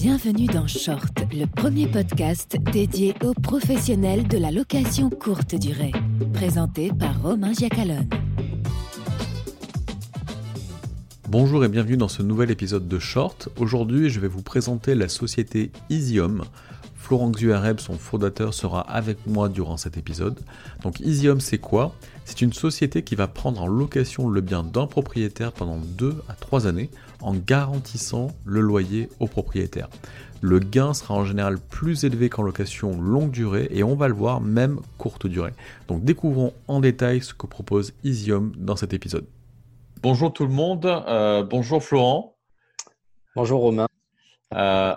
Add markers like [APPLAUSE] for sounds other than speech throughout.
Bienvenue dans Short, le premier podcast dédié aux professionnels de la location courte durée. Présenté par Romain Giacalone. Bonjour et bienvenue dans ce nouvel épisode de Short. Aujourd'hui, je vais vous présenter la société Easyhome. Florent Xuareb, son fondateur, sera avec moi durant cet épisode. Donc Easyhome, c'est quoi? C'est une société qui va prendre en location le bien d'un propriétaire pendant 2 à 3 années en garantissant le loyer au propriétaire. Le gain sera en général plus élevé qu'en location longue durée et on va le voir même courte durée. Donc découvrons en détail ce que propose Easyhome dans cet épisode. Bonjour tout le monde, euh, bonjour Florent. Bonjour Romain. Euh,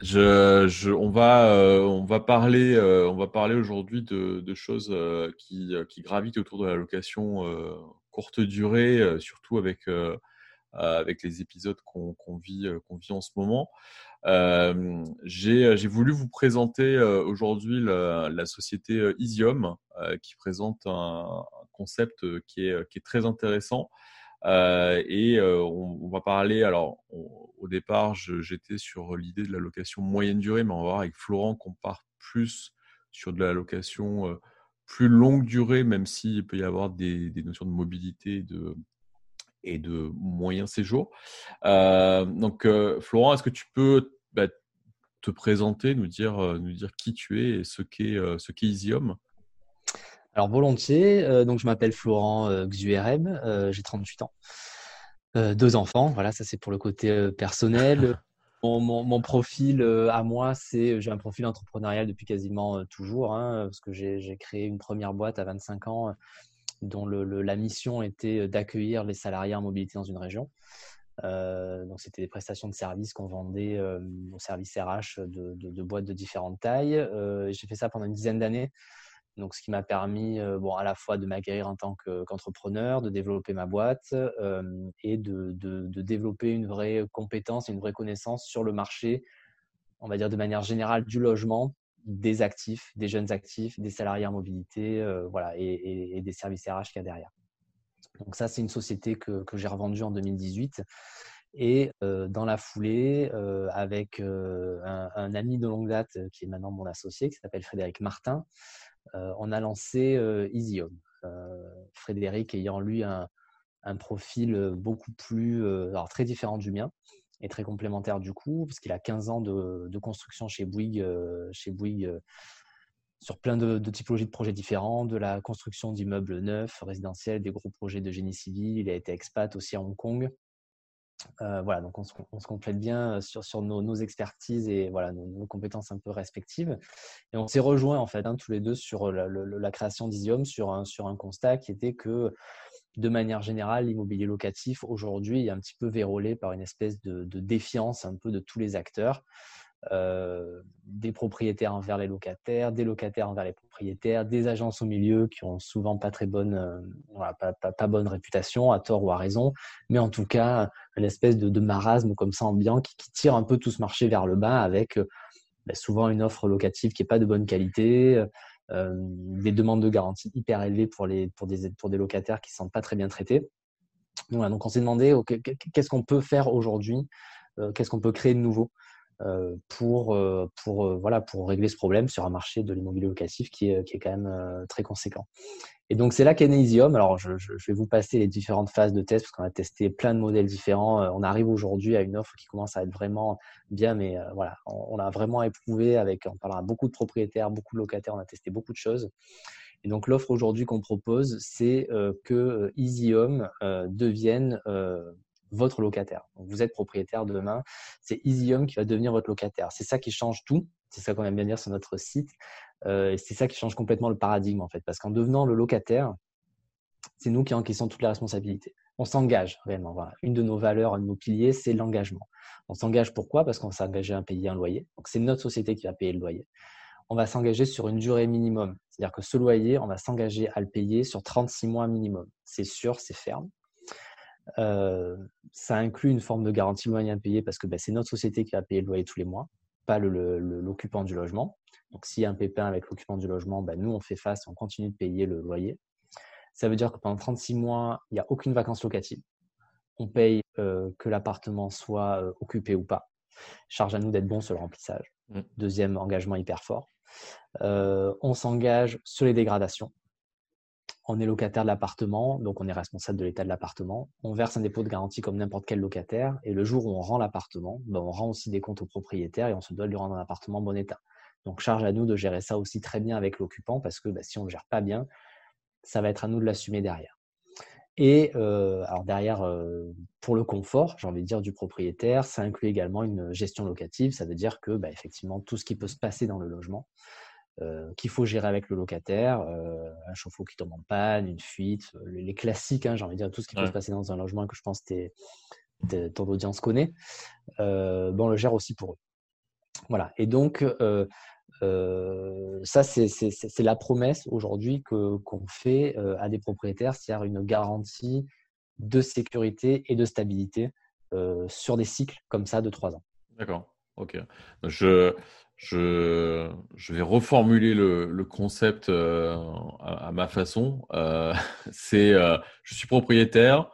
je, on, va, euh, on va parler, on va parler aujourd'hui de, choses qui, qui, gravitent autour de la location courte durée, surtout avec euh, avec les épisodes qu'on vit, euh, qu'on vit en ce moment. Euh, j'ai voulu vous présenter aujourd'hui la, société Easyhome qui présente un, concept qui est, qui est, très intéressant. et on, va parler, alors au départ j'étais sur l'idée de la location moyenne durée, mais on va voir avec Florent qu'on part plus sur de la location plus longue durée, même s'il peut y avoir des, des notions de mobilité, de, et de moyens séjours. Euh, donc, euh, Florent, est-ce que tu peux bah, te présenter, nous dire, euh, nous dire qui tu es et ce qu'est ce qu'est Easyhome Alors, volontiers. donc, je m'appelle Florent Xuereb, j'ai 38 ans. deux enfants, voilà, ça c'est pour le côté personnel. [LAUGHS] Mon, mon, profil à moi, c'est j'ai un profil entrepreneurial depuis quasiment toujours, hein, parce que j'ai créé une première boîte à 25 ans dont la mission était euh, d'accueillir les salariés en mobilité dans une région. Euh, donc, c'était des prestations de services qu'on vendait euh, aux services RH de, boîtes de différentes tailles. j'ai fait ça pendant une dizaine d'années. Donc, ce qui m'a permis, bon, à la fois de m'aguerrir en tant qu'entrepreneur, de développer ma boîte et de, de, développer une vraie compétence, une vraie connaissance sur le marché, on va dire de manière générale, du logement, des actifs, des jeunes actifs, des salariés en mobilité, euh, voilà, et, des services RH qu'il y a derrière. Donc ça, c'est une société que, j'ai revendue en 2018. Et euh, dans la foulée, euh, avec un, ami de longue date qui est maintenant mon associé, qui s'appelle Frédéric Martin, on a lancé EasyHome. Frédéric ayant lui un, un profil beaucoup plus, alors très différent du mien, est très complémentaire du coup, parce qu'il a 15 ans de, construction chez Bouygues, euh, chez Bouygues euh, sur plein de, typologies de projets différents, de la construction d'immeubles neufs, résidentiels, des gros projets de génie civil. Il a été expat aussi à Hong Kong. Euh, voilà, donc on se, complète bien sur, nos, expertises et voilà nos, compétences un peu respectives. Et on s'est rejoints en fait hein, tous les deux sur la, création d'Isium, sur un constat qui était que de manière générale, l'immobilier locatif aujourd'hui est un petit peu vérolé par une espèce de, défiance un peu de tous les acteurs, euh, des propriétaires envers les locataires, des locataires envers les propriétaires, des agences au milieu qui ont souvent pas très bonne, euh, pas, bonne réputation, à tort ou à raison, mais en tout cas une espèce de, marasme comme ça ambiant qui, tire un peu tout ce marché vers le bas avec euh, bah, souvent une offre locative qui est pas de bonne qualité euh, des demandes de garantie hyper élevées pour, les, pour, des, locataires qui ne sont pas très bien traités. Donc on s'est demandé qu'est-ce qu'on peut faire aujourd'hui, euh, qu'est-ce qu'on peut créer de nouveau euh, pour régler ce problème sur un marché de l'immobilier locatif qui est, qui est quand même très conséquent. Et donc, c'est là qu'est Easyhome. Alors, je, vais vous passer les différentes phases de test parce qu'on a testé plein de modèles différents. On arrive aujourd'hui à une offre qui commence à être vraiment bien, mais voilà, on, a vraiment éprouvé avec, on parlera beaucoup de propriétaires, beaucoup de locataires, on a testé beaucoup de choses. Et donc, l'offre aujourd'hui qu'on propose, c'est que Easyhome devienne votre locataire. vous êtes propriétaire demain, c'est Easyhome qui va devenir votre locataire. C'est ça qui change tout. C'est ça qu'on aime bien dire sur notre site. Euh, c'est ça qui change complètement le paradigme en fait, parce qu'en devenant le locataire, c'est nous qui encaissons toutes les responsabilités. On s'engage réellement. Une de nos valeurs, un de nos piliers, c'est l'engagement. On s'engage pourquoi? Parce qu'on s'est engagé à payer un loyer. Donc c'est notre société qui va payer le loyer. On va s'engager sur une durée minimum. C'est-à-dire que ce loyer, on va s'engager à le payer sur 36 mois minimum. C'est sûr, c'est ferme. Euh, ça inclut une forme de garantie loyer payer parce que ben, c'est notre société qui va payer le loyer tous les mois, pas l'occupant du logement. Donc, s'il y a un pépin avec l'occupant du logement, ben, nous, on fait face, on continue de payer le loyer. Ça veut dire que pendant 36 mois, il n'y a aucune vacance locative. On paye euh, que l'appartement soit euh, occupé ou pas. Charge à nous d'être bons sur le remplissage. Mm. Deuxième engagement hyper fort. Euh, on s'engage sur les dégradations. On est locataire de l'appartement, donc on est responsable de l'état de l'appartement. On verse un dépôt de garantie comme n'importe quel locataire. Et le jour où on rend l'appartement, ben, on rend aussi des comptes au propriétaire et on se doit de lui rendre un appartement en bon état. Donc charge à nous de gérer ça aussi très bien avec l'occupant parce que ben, si on ne le gère pas bien, ça va être à nous de l'assumer derrière. Et euh, alors derrière, euh, pour le confort, j'ai envie de dire du propriétaire, ça inclut également une gestion locative. Ça veut dire que bah, effectivement tout ce qui peut se passer dans le logement, euh, qu'il faut gérer avec le locataire, un chauffe-eau qui tombe en panne, une fuite, les, classiques, hein, j'ai envie de dire tout ce qui peut se passer dans un logement que je pense que ton audience connaît, bon, on le gère aussi pour eux. Voilà. Et donc ça, c'est la promesse aujourd'hui qu'on fait à des propriétaires, c'est-à-dire une garantie de sécurité et de stabilité sur des cycles comme ça de trois ans. D'accord. Ok. Je, vais reformuler le, concept à, ma façon. [LAUGHS] c'est je suis propriétaire,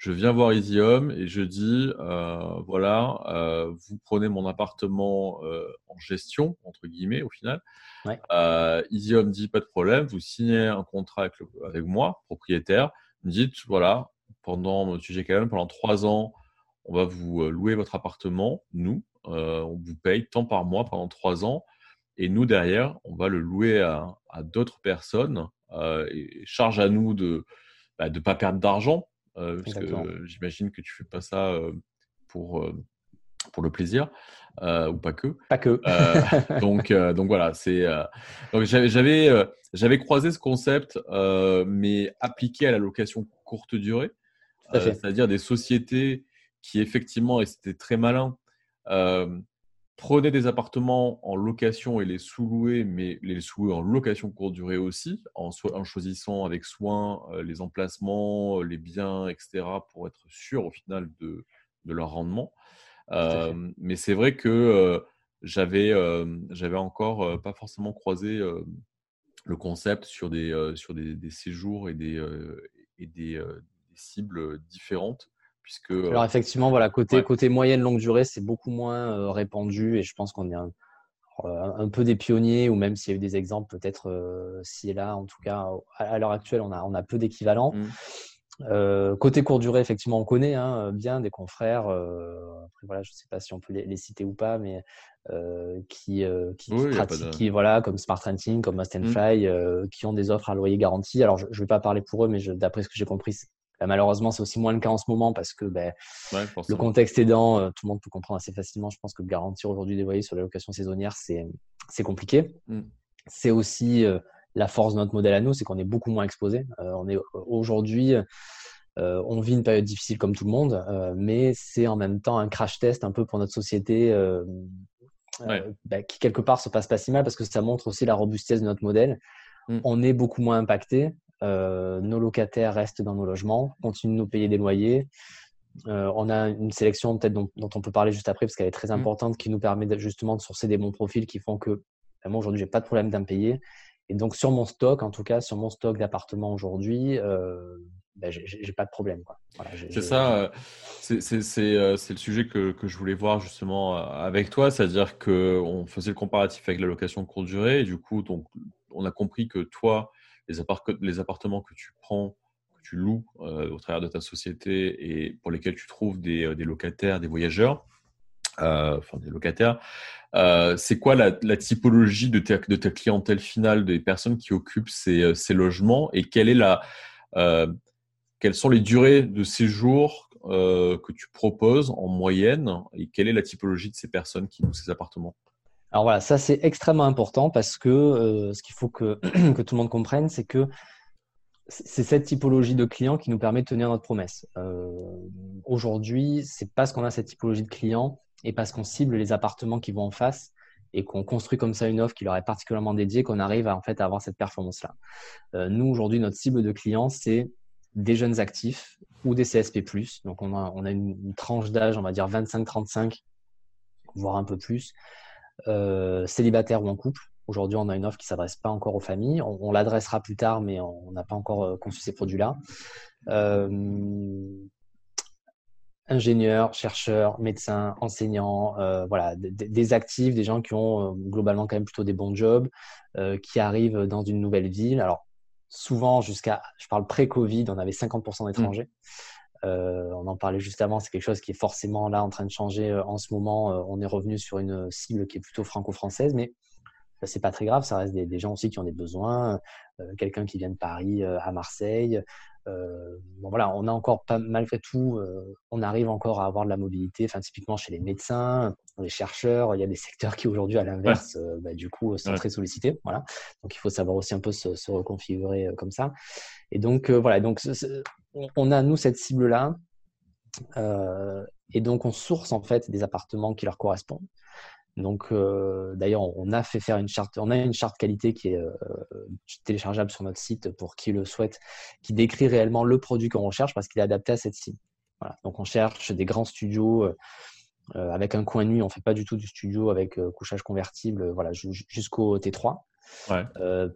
je viens voir Easy Home et je dis euh, voilà, euh, vous prenez mon appartement euh, en gestion, entre guillemets, au final. Ouais. Easy Home dit pas de problème, vous signez un contrat avec, avec moi, propriétaire. Vous dites voilà, pendant, sujet pendant trois ans, on va vous louer votre appartement, nous, on vous paye tant par mois pendant trois ans. Et nous, derrière, on va le louer à, à d'autres personnes et charge à nous de ne bah, pas perdre d'argent euh, parce que j'imagine que tu fais pas ça euh, pour euh, pour le plaisir ou pas que. Pas que. [LAUGHS] donc donc voilà, c'est j'avais j'avais croisé ce concept mais appliqué à la location courte durée, c'est-à-dire des sociétés qui effectivement et c'était très malin Prenez des appartements en location et les sous-louer, mais les sous-louer en location courte durée aussi, en, choisissant avec soin euh, les emplacements, les biens, etc., pour être sûr au final de, leur rendement. Euh, mais c'est vrai que euh, j'avais j'avais encore pas forcément croisé le concept sur des, sur des, séjours et des, et des cibles différentes. Euh, Alors effectivement, voilà, côté, côté moyenne longue durée, c'est beaucoup moins euh, répandu et je pense qu'on est un, euh, un, peu des pionniers ou même s'il y a eu des exemples peut-être si et là, en tout cas à, l'heure actuelle, on a, on a peu d'équivalents. Mmh. côté court durée, effectivement, on connaît hein, bien des confrères. après, voilà, je ne sais pas si on peut les, citer ou pas, mais qui, qui, pratiquent, voilà, comme Smart Renting, comme Must and mmh. Fly, qui ont des offres à loyer garanti. Alors, je ne vais pas parler pour eux, mais d'après ce que j'ai compris, malheureusement, c'est aussi moins le cas en ce moment parce que ben, le contexte aidant, euh, tout le monde peut comprendre assez facilement. Je pense que garantir aujourd'hui des loyers sur la location saisonnière, c'est compliqué. Mm. C'est aussi euh, la force de notre modèle à nous, c'est qu'on est beaucoup moins exposé. Euh, on est aujourd'hui, on vit une période difficile comme tout le monde, mais c'est en même temps un crash test un peu pour notre société. Ben, qui quelque part se passe pas si mal parce que ça montre aussi la robustesse de notre modèle. Mm. On est beaucoup moins impacté. Euh, nos locataires restent dans nos logements, continuent de nous payer des loyers. Euh, on a une sélection peut-être dont, on peut parler juste après parce qu'elle est très mmh. importante qui nous permet justement de sourcer des bons profils qui font que ben, moi aujourd'hui j'ai pas de problème d'impayé et donc sur mon stock en tout cas sur mon stock d'appartements aujourd'hui euh, ben, j'ai pas de problème c'est ça c'est le sujet que, que, je voulais voir justement avec toi c'est-à-dire que on faisait le comparatif avec la location courte durée et du coup donc on a compris que toi les, appartements que tu prends, que tu loues euh, au travers de ta société et pour lesquels tu trouves des, euh, locataires, des voyageurs, euh, enfin des locataires, c'est quoi la, typologie de ta, clientèle finale, des personnes qui occupent ces, logements et est quelles sont les durées de séjour que tu proposes en moyenne et quelle est la typologie de ces personnes qui louent ces appartements? Alors voilà, ça c'est extrêmement important parce que euh, ce qu'il faut que, [CLEARS THROAT] tout le monde comprenne, c'est que c'est cette typologie de clients qui nous permet de tenir notre promesse. Euh, Aujourd'hui, c'est parce qu'on a cette typologie de clients et parce qu'on cible les appartements qui vont en face et qu'on construit comme ça une offre qui leur est particulièrement dédiée qu'on arrive à, en fait à avoir cette performance-là. Euh, nous aujourd'hui, notre cible de clients, c'est des jeunes actifs ou des CSP+. Donc on a, une tranche d'âge, on va dire 25-35, voire un peu plus. Euh, célibataire ou en couple. Aujourd'hui, on a une offre qui ne s'adresse pas encore aux familles. On, l'adressera plus tard, mais on n'a pas encore euh, conçu ces produits-là. Euh, ingénieurs, chercheurs, médecins, enseignants, euh, voilà, des actifs, des gens qui ont globalement quand même plutôt des bons jobs, qui arrivent dans une nouvelle ville. Alors, souvent, jusqu'à, je parle pré-Covid, on avait 50% d'étrangers. Mmh. On en parlait juste avant, c'est quelque chose qui est forcément là en train de changer en ce moment. on est revenu sur une cible qui est plutôt franco-française, mais c'est pas très grave, ça reste des, gens aussi qui ont des besoins. Quelqu'un qui vient de Paris à Marseille, euh, bon, voilà, on a encore pas, malgré tout, euh, on arrive encore à avoir de la mobilité. Enfin, typiquement chez les médecins, les chercheurs, il y a des secteurs qui aujourd'hui, à l'inverse, euh, bah, du coup, sont très sollicités. Voilà. Donc, il faut savoir aussi un peu se, reconfigurer comme ça. Et donc, voilà. Donc, on a nous cette cible là. et donc, on source en fait des appartements qui leur correspondent. Donc, euh, d'ailleurs, on a fait faire une charte, on a une charte qualité qui est euh, téléchargeable sur notre site pour qui le souhaite, qui décrit réellement le produit qu'on recherche parce qu'il est adapté à cette cible. Voilà. Donc, on cherche des grands studios euh, avec un coin nuit. On fait pas du tout du studio avec couchage convertible, voilà, jusqu'au T3.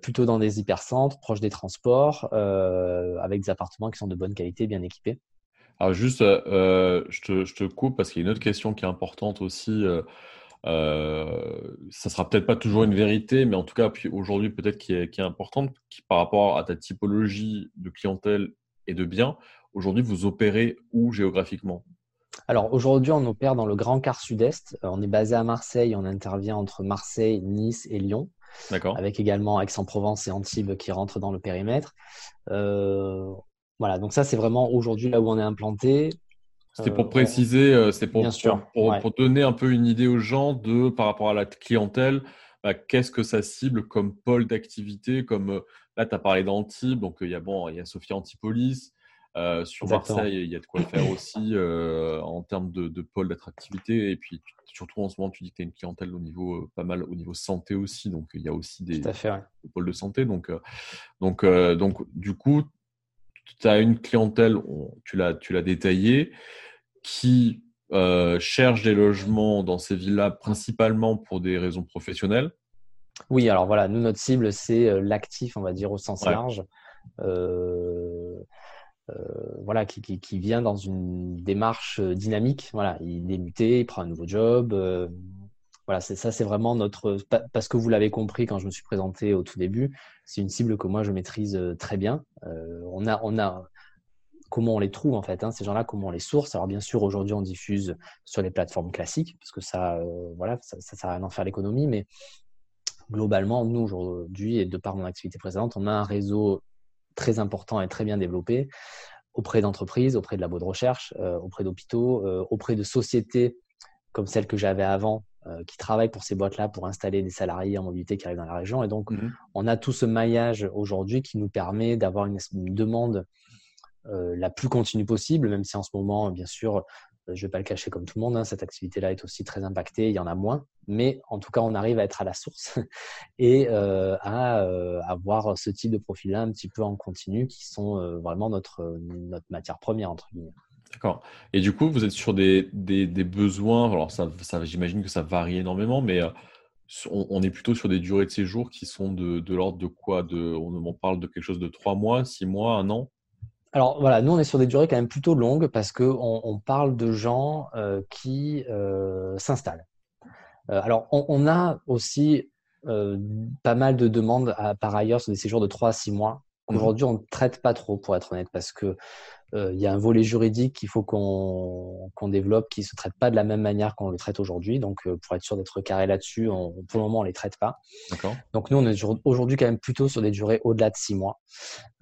plutôt dans des hypercentres, proches des transports, avec des appartements qui sont de bonne qualité, bien équipés. Alors juste, je te, je, te, coupe parce qu'il y a une autre question qui est importante aussi euh, ça sera peut-être pas toujours une vérité, mais en tout cas, aujourd'hui, peut-être qui est, qui est importante qui, par rapport à ta typologie de clientèle et de biens. Aujourd'hui, vous opérez où géographiquement? Alors aujourd'hui, on opère dans le Grand Quart Sud-Est. Euh, on est basé à Marseille. On intervient entre Marseille, Nice et Lyon. D'accord. Avec également Aix-en-Provence et Antibes qui rentrent dans le périmètre. Euh, voilà, donc ça c'est vraiment aujourd'hui là où on est implanté. C'était pour euh, préciser, euh, c'est pour, pour, donner un peu une idée aux gens de par rapport à la clientèle, bah, qu'est-ce que ça cible comme pôle d'activité, comme euh, là tu as parlé d'Antibes, donc il y a bon, il y a Sophia Antipolis. sur Marseille, il y a de quoi faire aussi en termes de, pôle d'attractivité. Et puis, surtout en ce moment, tu dis que tu as une clientèle au niveau pas mal au niveau santé aussi. Donc, il y a aussi des, pôles de santé. Donc, donc, donc, du coup, tu as une clientèle, tu l'as détaillé, qui euh, cherchent des logements dans ces villas principalement pour des raisons professionnelles Oui, alors voilà, nous, notre cible, c'est euh, l'actif, on va dire, au sens large. Euh, voilà, qui, qui, vient dans une démarche dynamique. Voilà, il est muté, il prend un nouveau job. Voilà, ça, c'est vraiment notre. Parce que vous l'avez compris quand je me suis présenté au tout début, c'est une cible que moi je maîtrise très bien. on a, on a, comment on les trouve en fait, hein, ces gens-là, comment on les source. Alors bien sûr, aujourd'hui, on diffuse sur les plateformes classiques, parce que ça, euh, voilà, ça, ça sert à d'en faire l'économie, mais globalement, nous aujourd'hui, et de par mon activité précédente, on a un réseau très important et très bien développé auprès d'entreprises, auprès de labos de recherche, euh, auprès d'hôpitaux, euh, auprès de sociétés comme celle que j'avais avant, qui travaillent pour ces boîtes-là pour installer des salariés en mobilité qui arrivent dans la région. Et donc, mmh on a tout ce maillage aujourd'hui qui nous permet d'avoir une, demande euh, la plus continue possible, même si en ce moment, bien sûr, euh, je ne vais pas le cacher comme tout le monde, hein, cette activité-là est aussi très impactée, il y en a moins, mais en tout cas, on arrive à être à la source [LAUGHS] et euh, à avoir ce type de profil-là un petit peu en continu qui sont vraiment notre, notre matière première, entre guillemets. D'accord. Et du coup, vous êtes sur des, des, besoins, alors ça, ça j'imagine que ça varie énormément, mais on, est plutôt sur des durées de séjour qui sont de, de l'ordre de quoi? De, on, parle de quelque chose de trois mois, six mois, un an? Alors voilà, nous on est sur des durées quand même plutôt longues parce qu'on on parle de gens euh, qui euh, s'installent. Euh, alors on, a aussi pas mal de demandes par ailleurs sur des séjours de 3 à 6 mois Mmh. Aujourd'hui, on ne traite pas trop, pour être honnête, parce que euh, il y a un volet juridique qu'il faut qu'on développe qui ne se traite pas de la même manière qu'on le traite aujourd'hui. Donc, euh, pour être sûr d'être carré là-dessus, pour le moment, on ne les traite pas. Donc, nous, on est aujourd'hui quand même plutôt sur des durées au-delà de six mois.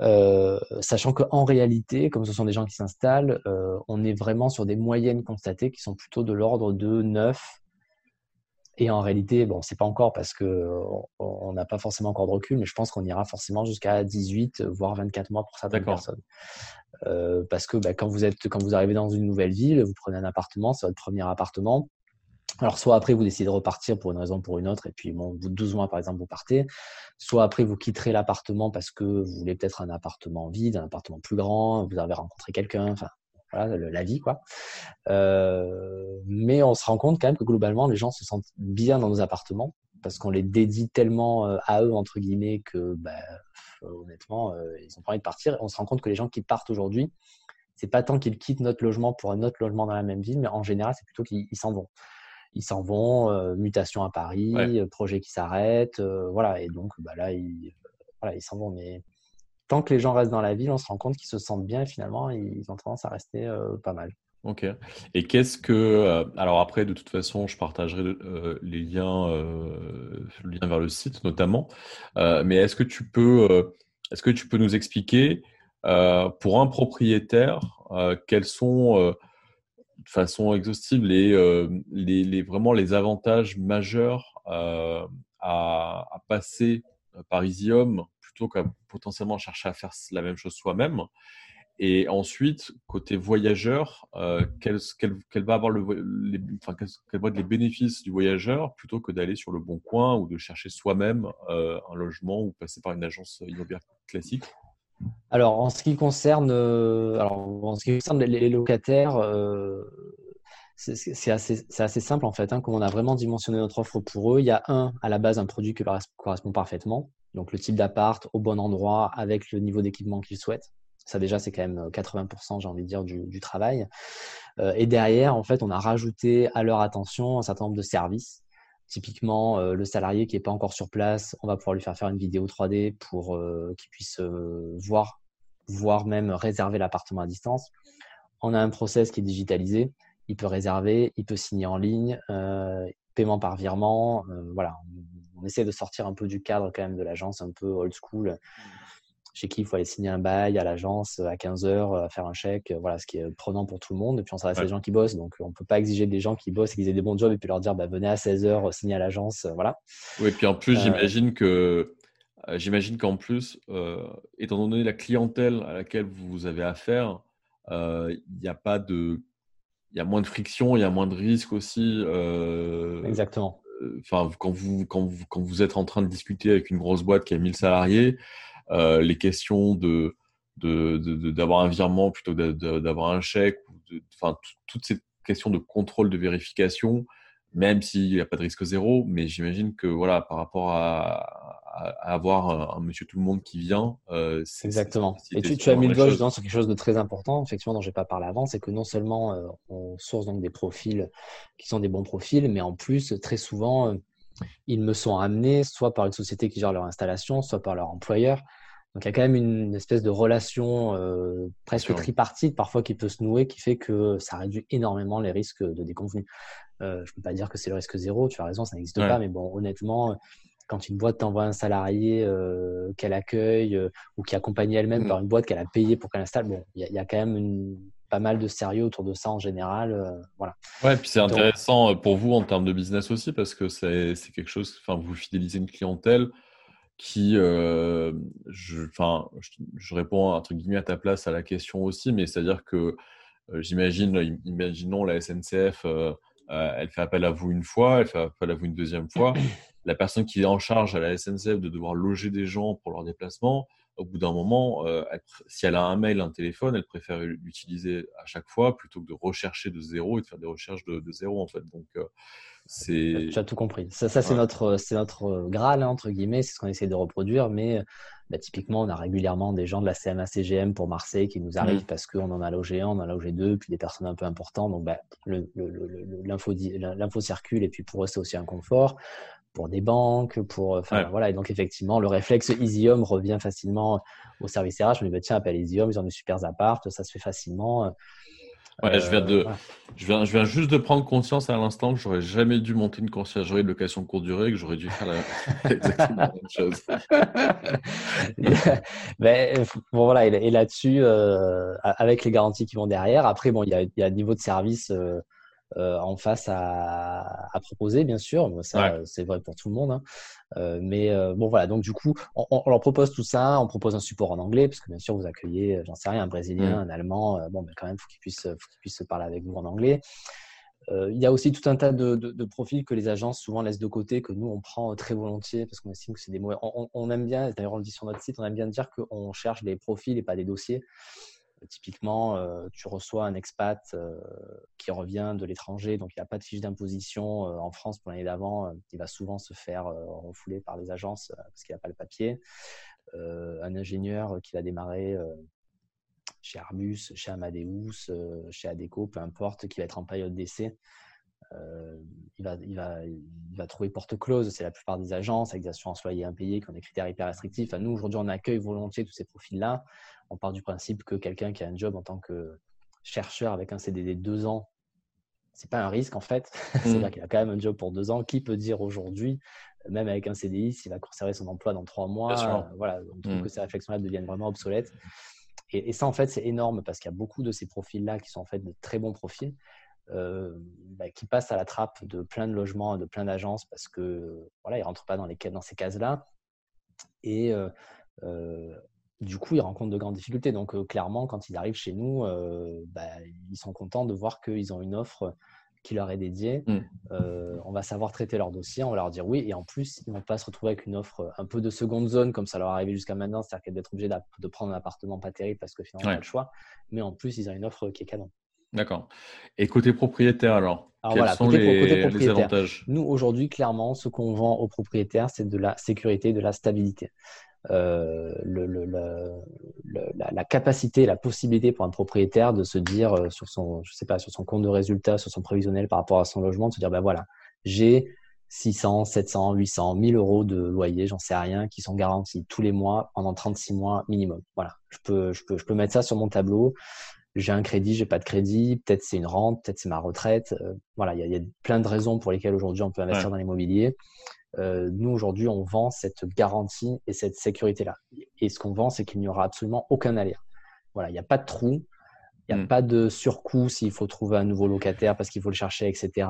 Euh, sachant qu'en réalité, comme ce sont des gens qui s'installent, on est vraiment sur des moyennes constatées qui sont plutôt de l'ordre de 9 et en réalité, bon, c'est pas encore parce que on n'a pas forcément encore de recul, mais je pense qu'on ira forcément jusqu'à 18, voire 24 mois pour certaines personnes. Euh, parce que bah, quand vous êtes, quand vous arrivez dans une nouvelle ville, vous prenez un appartement, c'est votre premier appartement. Alors, soit après, vous décidez de repartir pour une raison ou pour une autre, et puis, bon, au bout de 12 mois, par exemple, vous partez. Soit après, vous quitterez l'appartement parce que vous voulez peut-être un appartement vide, un appartement plus grand, vous avez rencontré quelqu'un, enfin, voilà, la vie, quoi. Euh, mais on se rend compte quand même que globalement, les gens se sentent bien dans nos appartements parce qu'on les dédie tellement euh, à eux, entre guillemets, que bah, honnêtement, euh, ils ont pas envie de partir. On se rend compte que les gens qui partent aujourd'hui, c'est pas tant qu'ils quittent notre logement pour un autre logement dans la même ville, mais en général, c'est plutôt qu'ils s'en vont. Ils s'en vont, euh, mutation à Paris, projet qui s'arrête, euh, voilà. Et donc, bah, là, ils voilà, ils s'en vont. Mais tant que les gens restent dans la ville, on se rend compte qu'ils se sentent bien et finalement, ils ont tendance à rester pas mal. Ok. Et qu'est-ce que. alors, après, de toute façon, je partagerai les liens, lien vers le site notamment. mais est-ce que tu peux. est-ce que tu peux nous expliquer euh, pour un propriétaire, euh, quels sont euh, de façon exhaustive les, les, vraiment les avantages majeurs à, à, passer par Isium plutôt qu'à potentiellement chercher à faire la même chose soi-même. Et ensuite, côté voyageur, euh, quel, va avoir le, les, être les bénéfices du voyageur plutôt que d'aller sur le bon coin ou de chercher soi-même un logement ou passer par une agence immobilière classique? Alors, en ce qui concerne, euh, alors, en ce qui concerne les, locataires, euh, c'est assez, assez, simple en fait. Hein, comme on a vraiment dimensionné notre offre pour eux, il y a un, à la base, un produit qui leur correspond parfaitement. Donc, le type d'appart au bon endroit avec le niveau d'équipement qu'ils souhaitent. Ça, déjà, c'est quand même 80%, j'ai envie de dire, du, du travail. Euh, et derrière, en fait, on a rajouté à leur attention un certain nombre de services Typiquement, euh, le salarié qui n'est pas encore sur place, on va pouvoir lui faire faire une vidéo 3D pour euh, qu'il puisse euh, voir, voire même réserver l'appartement à distance. On a un process qui est digitalisé. Il peut réserver, il peut signer en ligne, paiement par virement. voilà, on, essaie de sortir un peu du cadre quand même de l'agence, un peu old school chez qui il faut aller signer un bail à l'agence à 15 heures, à faire un chèque, voilà, ce qui est prenant pour tout le monde. Et puis on s'adresse ouais. les gens qui bossent, donc on ne peut pas exiger des gens qui bossent et qu'ils aient des bons jobs et puis leur dire bah, venez à 16 heures signer à l'agence, voilà. Oui, et puis en plus, euh, j'imagine que euh, j'imagine qu'en plus, euh, étant donné la clientèle à laquelle vous avez affaire, il n'y a pas de, il y a moins de friction, il y a moins de risques aussi. Exactement. Enfin, quand vous, quand, vous, quand vous êtes en train de discuter avec une grosse boîte qui a 1000 salariés, euh, les questions de d'avoir un virement plutôt que d'avoir un chèque, enfin toutes ces questions de contrôle de vérification, même s'il n'y a pas de risque zéro, mais j'imagine que voilà, par rapport à, avoir un, monsieur tout le monde qui vient, euh, exactement. Et tu, tu as mis le doigt sur quelque chose de très important, effectivement, dont j'ai pas parlé avant, c'est que non seulement euh, on source donc des profils qui sont des bons profils, mais en plus très souvent ils me sont amenés soit par une société qui gère leur installation, soit par leur employeur. Donc il y a quand même une espèce de relation euh, presque tripartite parfois qui peut se nouer, qui fait que ça réduit énormément les risques de déconvenus. Euh, je ne peux pas dire que c'est le risque zéro, tu as raison, ça n'existe pas, mais bon, honnêtement, quand une boîte t'envoie un salarié euh, qu'elle accueille ou qui est accompagnée elle-même mmh. par une boîte qu'elle a payée pour qu'elle installe, bon, il y, a quand même une, pas mal de sérieux autour de ça en général. Euh, voilà. Ouais, puis c'est intéressant euh, pour vous en termes de business aussi parce que c'est quelque chose, enfin, vous fidélisez une clientèle qui, euh, je, enfin, je, réponds entre guillemets à ta place à la question aussi, mais c'est-à-dire que j'imagine, imaginons la SNCF, elle fait appel à vous une fois, elle fait appel à vous une deuxième fois. La personne qui est en charge à la SNCF de devoir loger des gens pour leur déplacement, au bout d'un moment, euh, si elle a un mail, un téléphone, elle préfère l'utiliser à chaque fois plutôt que de rechercher de zéro et de faire des recherches de, zéro en fait. Donc euh, c'est. Tu as tout compris. Ça, ça c'est notre, c'est notre graal hein, entre guillemets, c'est ce qu'on essaie de reproduire, mais bah, typiquement, on a régulièrement des gens de la CMA-CGM pour Marseille qui nous arrivent mmh. parce qu'on en a logé un, on en a logé deux, puis des personnes un peu importantes. Donc, bah, l'info circule et puis pour eux, c'est aussi un confort pour des banques, pour enfin voilà et donc effectivement le réflexe Easyhome revient facilement au service RH. On dit bah, tiens appelle Easyhome, ils ont des super apparts, ça se fait facilement. Ouais, je, viens de, je, viens, je viens juste de prendre conscience à l'instant que j'aurais jamais dû monter une conciergerie de location courte durée, que j'aurais dû faire la... [LAUGHS] [LAUGHS] exactement la même chose. [LAUGHS] Ben, bon, voilà, et, là-dessus, euh, avec les garanties qui vont derrière, après, bon, il y a, y a un niveau de service euh, euh, en face à, proposer, bien sûr. Ça, c'est vrai pour tout le monde. Hein. Euh, mais euh, bon, voilà. Donc, du coup, on, leur propose tout ça. On propose un support en anglais, parce que bien sûr, vous accueillez, j'en sais rien, un Brésilien, mmh. un Allemand. bon, mais quand même, faut qu'il puisse, faut qu'il puisse parler avec vous en anglais. il y a aussi tout un tas de, profils que les agences souvent laissent de côté, que nous on prend très volontiers parce qu'on estime que c'est des mots. On, on, aime bien, d'ailleurs on le dit sur notre site, on aime bien dire qu'on cherche des profils et pas des dossiers. Typiquement, euh, tu reçois un expat euh, qui revient de l'étranger, donc il n'y a pas de fiche d'imposition euh, en France pour l'année d'avant. il va souvent se faire refouler par les agences parce qu'il n'a pas le papier. un ingénieur qui va démarrer chez Arbus, chez Amadeus, chez Adeco, peu importe, qui va être en période d'essai. Il, va, il, va, il, va, trouver porte close. C'est la plupart des agences avec des assurances loyers impayées qui ont des critères hyper restrictifs. nous, aujourd'hui, on accueille volontiers tous ces profils-là. On part du principe que quelqu'un qui a un job en tant que chercheur avec un CDD de deux ans c'est pas un risque en fait. [LAUGHS] C'est-à-dire mm. qu'il a quand même un job pour deux ans. Qui peut dire aujourd'hui, même avec un CDI, s'il va conserver son emploi dans trois mois euh, Voilà, on trouve mm. que ces réflexions-là deviennent vraiment obsolètes. Et, ça, en fait, c'est énorme parce qu'il y a beaucoup de ces profils-là qui sont en fait de très bons profils. Euh, bah, qui passent à la trappe de plein de logements, de plein d'agences parce que voilà, ils rentrent pas dans, les, dans ces cases-là. Et euh, du coup, ils rencontrent de grandes difficultés. Donc, euh, clairement, quand ils arrivent chez nous, euh, bah, ils sont contents de voir qu'ils ont une offre qui leur est dédiée. Mm. Euh, on va savoir traiter leur dossier, on va leur dire oui. Et en plus, ils ne vont pas se retrouver avec une offre un peu de seconde zone, comme ça leur est arrivé jusqu'à maintenant, c'est-à-dire d'être obligés de prendre un appartement pas terrible parce que finalement, on a le choix. Mais en plus, ils ont une offre qui est canon. D'accord. Et côté propriétaire, alors, Quels sont les, les, avantages? Nous, aujourd'hui, clairement, ce qu'on vend aux propriétaires, c'est de la sécurité, de la stabilité. Euh, le, le, la, la, capacité, la possibilité pour un propriétaire de se dire euh, sur son, je sais pas, sur son compte de résultat, sur son prévisionnel par rapport à son logement, de se dire ben voilà, j'ai 600, 700, 800, 1000 euros de loyer, j'en sais rien, qui sont garantis tous les mois pendant 36 mois minimum. Voilà, je peux, je peux, je peux mettre ça sur mon tableau. J'ai un crédit, j'ai pas de crédit, peut-être c'est une rente, peut-être c'est ma retraite. Euh, voilà, il y, a, y, a plein de raisons pour lesquelles aujourd'hui on peut investir dans l'immobilier. Euh, nous, aujourd'hui, on vend cette garantie et cette sécurité-là. Et ce qu'on vend, c'est qu'il n'y aura absolument aucun aléa. Voilà, il n'y a pas de trou, il n'y a hmm. pas de surcoût s'il faut trouver un nouveau locataire parce qu'il faut le chercher, etc.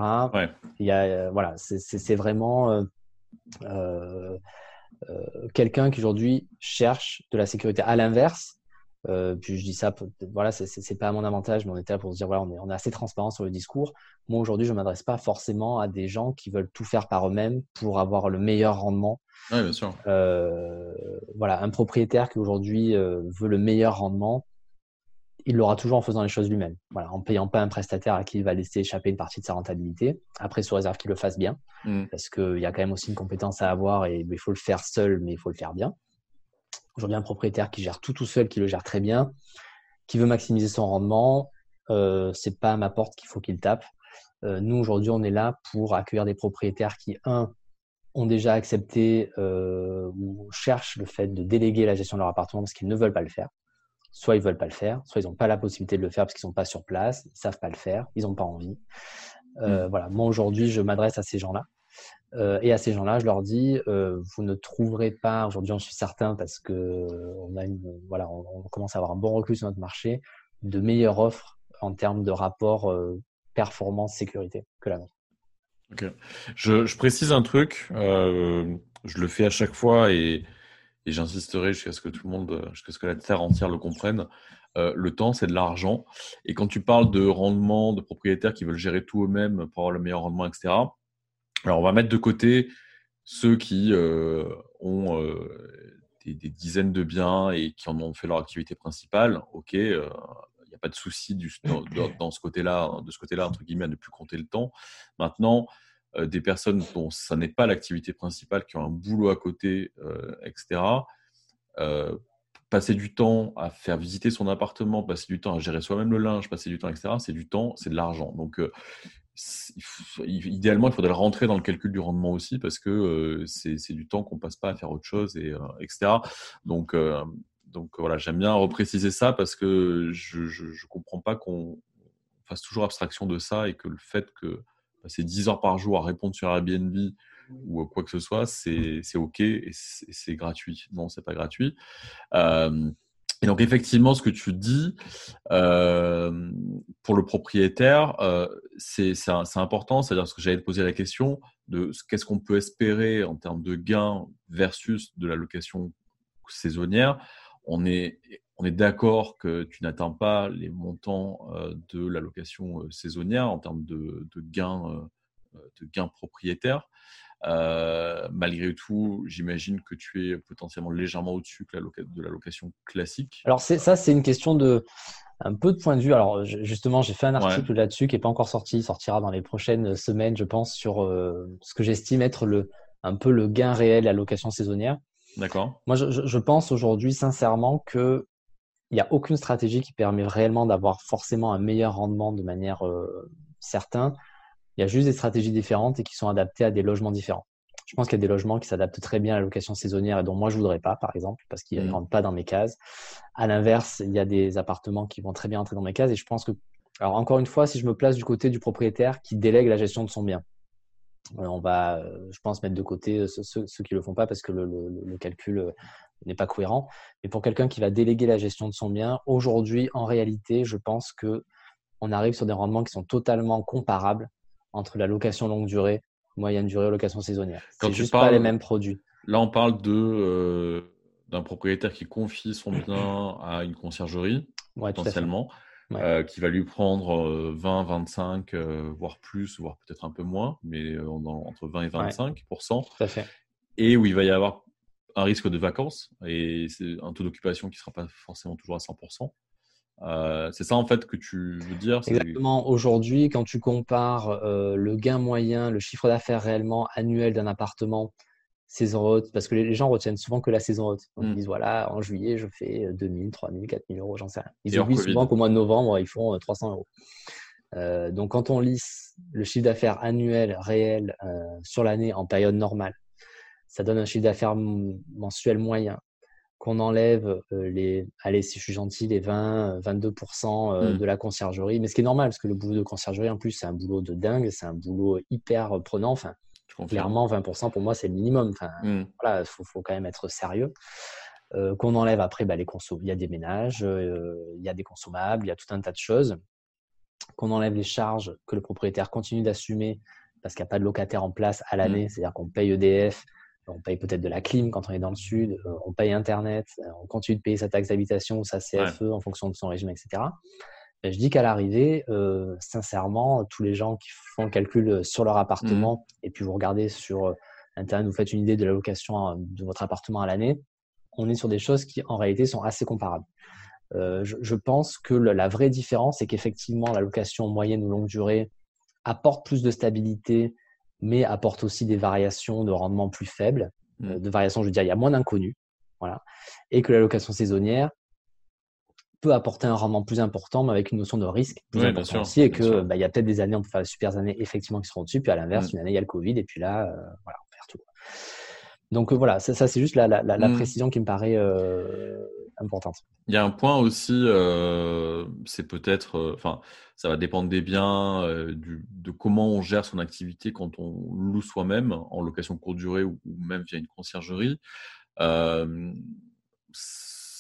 Il y a, euh, voilà, c'est vraiment quelqu'un qui aujourd'hui cherche de la sécurité. À l'inverse, euh, puis je dis ça, voilà, c'est pas à mon avantage, mais on était là pour se dire, voilà, on est, on est assez transparent sur le discours. Moi, aujourd'hui, je ne m'adresse pas forcément à des gens qui veulent tout faire par eux-mêmes pour avoir le meilleur rendement. Oui, bien sûr. Euh, voilà, un propriétaire qui aujourd'hui euh, veut le meilleur rendement, il l'aura toujours en faisant les choses lui-même. Voilà, en payant pas un prestataire à qui il va laisser échapper une partie de sa rentabilité. Après, sous réserve qu'il le fasse bien, mmh. parce qu'il y a quand même aussi une compétence à avoir et il faut le faire seul, mais il faut le faire bien. Aujourd'hui, un propriétaire qui gère tout tout seul, qui le gère très bien, qui veut maximiser son rendement, euh, c'est pas à ma porte qu'il faut qu'il tape. Euh, nous, aujourd'hui, on est là pour accueillir des propriétaires qui, un, ont déjà accepté euh, ou cherchent le fait de déléguer la gestion de leur appartement parce qu'ils ne veulent pas le faire. Soit ils veulent pas le faire, soit ils n'ont pas la possibilité de le faire parce qu'ils sont pas sur place, ils savent pas le faire, ils n'ont pas envie. Mmh. Voilà. Moi, aujourd'hui, je m'adresse à ces gens-là. Euh, et à ces gens-là, je leur dis, euh, vous ne trouverez pas, aujourd'hui j'en suis certain parce que on, a voilà, on, commence à avoir un bon recul sur notre marché, de meilleures offres en termes de rapport euh, performance-sécurité que la nôtre. Ok. Je, précise un truc, je le fais à chaque fois et, j'insisterai jusqu'à ce que tout le monde, jusqu'à ce que la terre entière le comprenne. Le temps, c'est de l'argent. Et quand tu parles de rendement, de propriétaires qui veulent gérer tout eux-mêmes pour avoir le meilleur rendement, etc., alors, on va mettre de côté ceux qui euh, ont euh, des, dizaines de biens et qui en ont fait leur activité principale. Ok, euh, il n'y a pas de souci dans, ce côté-là, de ce côté-là, entre guillemets, à ne plus compter le temps. Maintenant, des personnes dont ça n'est pas l'activité principale, qui ont un boulot à côté, etc., passer du temps à faire visiter son appartement, passer du temps à gérer soi-même le linge, passer du temps, etc., c'est du temps, c'est de l'argent. Donc, idéalement, il faudrait le rentrer dans le calcul du rendement aussi parce que euh, c'est du temps qu'on passe pas à faire autre chose, et, euh, etc. Donc, euh, donc voilà, j'aime bien repréciser ça parce que je ne comprends pas qu'on fasse toujours abstraction de ça et que le fait que passer 10 heures par jour à répondre sur Airbnb ou quoi que ce soit, c'est OK et c'est gratuit. Non, c'est pas gratuit. Et donc effectivement, ce que tu dis euh, pour le propriétaire, euh, c'est important. C'est-à-dire ce que j'allais te poser la question de qu'est-ce qu'on peut espérer en termes de gains versus de la location saisonnière. On est, on est d'accord que tu n'atteins pas les montants euh, de la location saisonnière en termes de, de gains, de gains propriétaires. Euh, malgré tout, j'imagine que tu es potentiellement légèrement au-dessus de la location classique. Alors ça, c'est une question de un peu de point de vue. Alors justement, j'ai fait un article là-dessus qui n'est pas encore sorti, il sortira dans les prochaines semaines, je pense, sur euh, ce que j'estime être le un peu le gain réel à la location saisonnière. D'accord. Moi, je, je pense aujourd'hui sincèrement que il n'y a aucune stratégie qui permet réellement d'avoir forcément un meilleur rendement de manière euh, certaine. Il y a juste des stratégies différentes et qui sont adaptées à des logements différents. Je pense qu'il y a des logements qui s'adaptent très bien à la location saisonnière et dont moi je voudrais pas, par exemple, parce qu'ils ne mmh. rentrent pas dans mes cases. À l'inverse, il y a des appartements qui vont très bien entrer dans mes cases et je pense que, alors encore une fois, si je me place du côté du propriétaire qui délègue la gestion de son bien, euh, on va, euh, je pense, mettre de côté euh, ceux, qui ne le font pas parce que le, calcul n'est pas cohérent. Mais pour quelqu'un qui va déléguer la gestion de son bien, aujourd'hui, en réalité, je pense que on arrive sur des rendements qui sont totalement comparables entre la location longue durée, moyenne durée, location saisonnière. C'est juste pas les mêmes produits. Là, on parle de d'un propriétaire qui confie son bien à une conciergerie, potentiellement. Euh, qui va lui prendre 20, euh, 25, euh, voire plus, voire peut-être un peu moins, mais entre 20 et 25% Et où il va y avoir un risque de vacances et c'est un taux d'occupation qui ne sera pas forcément toujours à 100%. C'est ça en fait que tu veux dire Exactement. Aujourd'hui, quand tu compares le gain moyen, le chiffre d'affaires réellement annuel d'un appartement saison haute, parce que les gens retiennent souvent que la saison haute. Ils mmh. disent, voilà, en juillet, je fais 2000, 3000, 4000 euros, j'en sais rien. Ils oublient souvent qu'au mois de novembre, ils font 300 euh, euros. Euh, donc, quand on lisse le chiffre d'affaires annuel réel euh, sur l'année en période normale, ça donne un chiffre d'affaires mensuel moyen. Qu'on enlève les, allez, si je suis gentil, les 20, 22% mmh. de la conciergerie. Mais ce qui est normal, parce que le boulot de conciergerie, en plus, c'est un boulot de dingue, c'est un boulot hyper prenant. Enfin, Clairement, 20% pour moi, c'est le minimum. Enfin, mmh. voilà, il faut, quand même être sérieux. Euh, qu'on enlève après bah, les consos. Il y a des ménages, euh, il y a des consommables, il y a tout un tas de choses. Qu'on enlève les charges que le propriétaire continue d'assumer parce qu'il n'y a pas de locataire en place à l'année. Mmh. C'est-à-dire qu'on paye EDF, on paye peut-être de la clim quand on est dans le sud, euh, on paye Internet, on continue de payer sa taxe d'habitation ou sa CFE en fonction de son régime, etc. Je dis qu'à l'arrivée, euh, sincèrement, tous les gens qui font le calcul euh, sur leur appartement, mmh. et puis vous regardez sur euh, Internet, vous faites une idée de la location de votre appartement à l'année, on est sur des choses qui en réalité sont assez comparables. je, pense que la vraie différence, c'est qu'effectivement, la location moyenne ou longue durée apporte plus de stabilité, mais apporte aussi des variations de rendement plus faibles. Mmh. de variations, je veux dire, il y a moins d'inconnus. Voilà. Et que la location saisonnière, peut apporter un rendement plus important, mais avec une notion de risque plus important aussi, et que bah, il y a peut-être des années, on peut faire des super années effectivement qui seront dessus, puis à l'inverse, mm. une année il y a le Covid, et puis là, euh, voilà, on perd tout. Donc euh, voilà, ça, c'est juste la, la, la, mm. précision qui me paraît euh, importante. Il y a un point aussi, c'est peut-être, enfin, ça va dépendre des biens, du, de comment on gère son activité quand on loue soi-même en location courte durée ou, ou, même via une conciergerie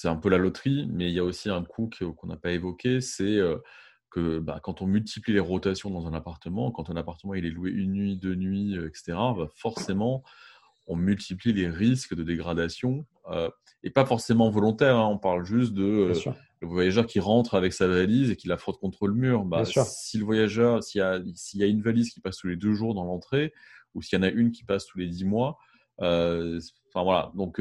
c'est un peu la loterie, mais il y a aussi un coût qu'on n'a pas évoqué, c'est euh, que bah, quand on multiplie les rotations dans un appartement, quand un appartement il est loué une nuit, deux nuits, euh, etc., bah, forcément, on multiplie les risques de dégradation, euh, et pas forcément volontaire, hein, on parle juste de le voyageur qui rentre avec sa valise et qui la frotte contre le mur. Bah, si le voyageur, s'il y, y, a une valise qui passe tous les deux jours dans l'entrée, ou s'il y en a une qui passe tous les dix mois, enfin voilà, donc